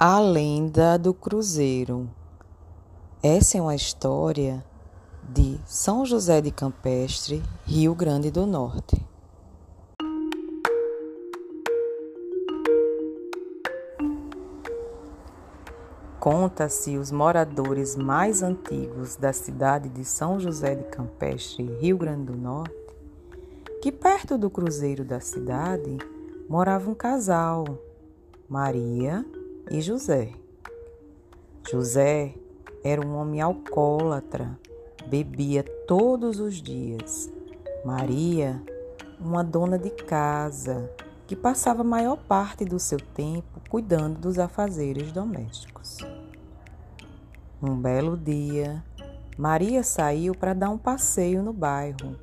A lenda do Cruzeiro. Essa é uma história de São José de Campestre, Rio Grande do Norte. Conta-se os moradores mais antigos da cidade de São José de Campestre, Rio Grande do Norte, que perto do cruzeiro da cidade morava um casal, Maria e José. José era um homem alcoólatra, bebia todos os dias. Maria, uma dona de casa, que passava a maior parte do seu tempo cuidando dos afazeres domésticos. Um belo dia, Maria saiu para dar um passeio no bairro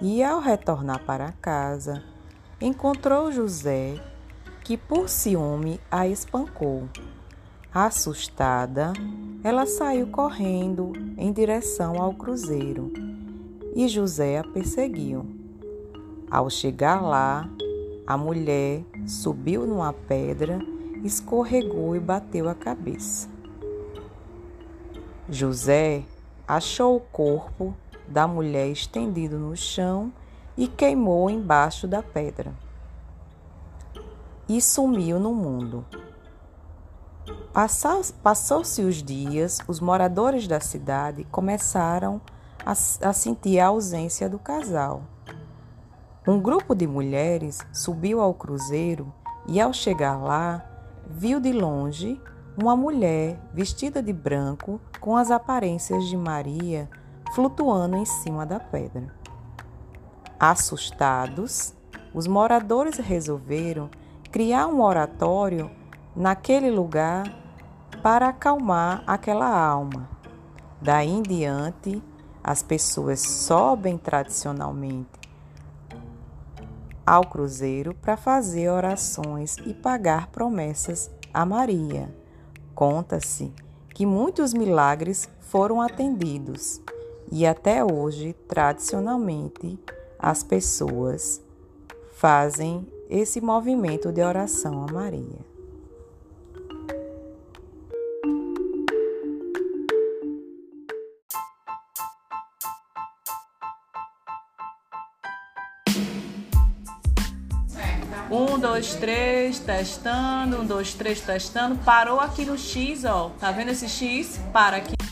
e, ao retornar para casa, encontrou José que por ciúme a espancou. Assustada, ela saiu correndo em direção ao cruzeiro e José a perseguiu. Ao chegar lá, a mulher subiu numa pedra, escorregou e bateu a cabeça. José achou o corpo da mulher estendido no chão e queimou embaixo da pedra e sumiu no mundo. Passou-se os dias, os moradores da cidade começaram a, a sentir a ausência do casal. Um grupo de mulheres subiu ao cruzeiro e, ao chegar lá, viu de longe uma mulher vestida de branco com as aparências de Maria flutuando em cima da pedra. Assustados, os moradores resolveram criar um oratório naquele lugar para acalmar aquela alma. Daí em diante, as pessoas sobem tradicionalmente ao cruzeiro para fazer orações e pagar promessas a Maria. Conta-se que muitos milagres foram atendidos e até hoje, tradicionalmente, as pessoas fazem esse movimento de oração a Maria. Um, dois, três, testando. Um, dois, três, testando. Parou aqui no X, ó. Tá vendo esse X? Para aqui.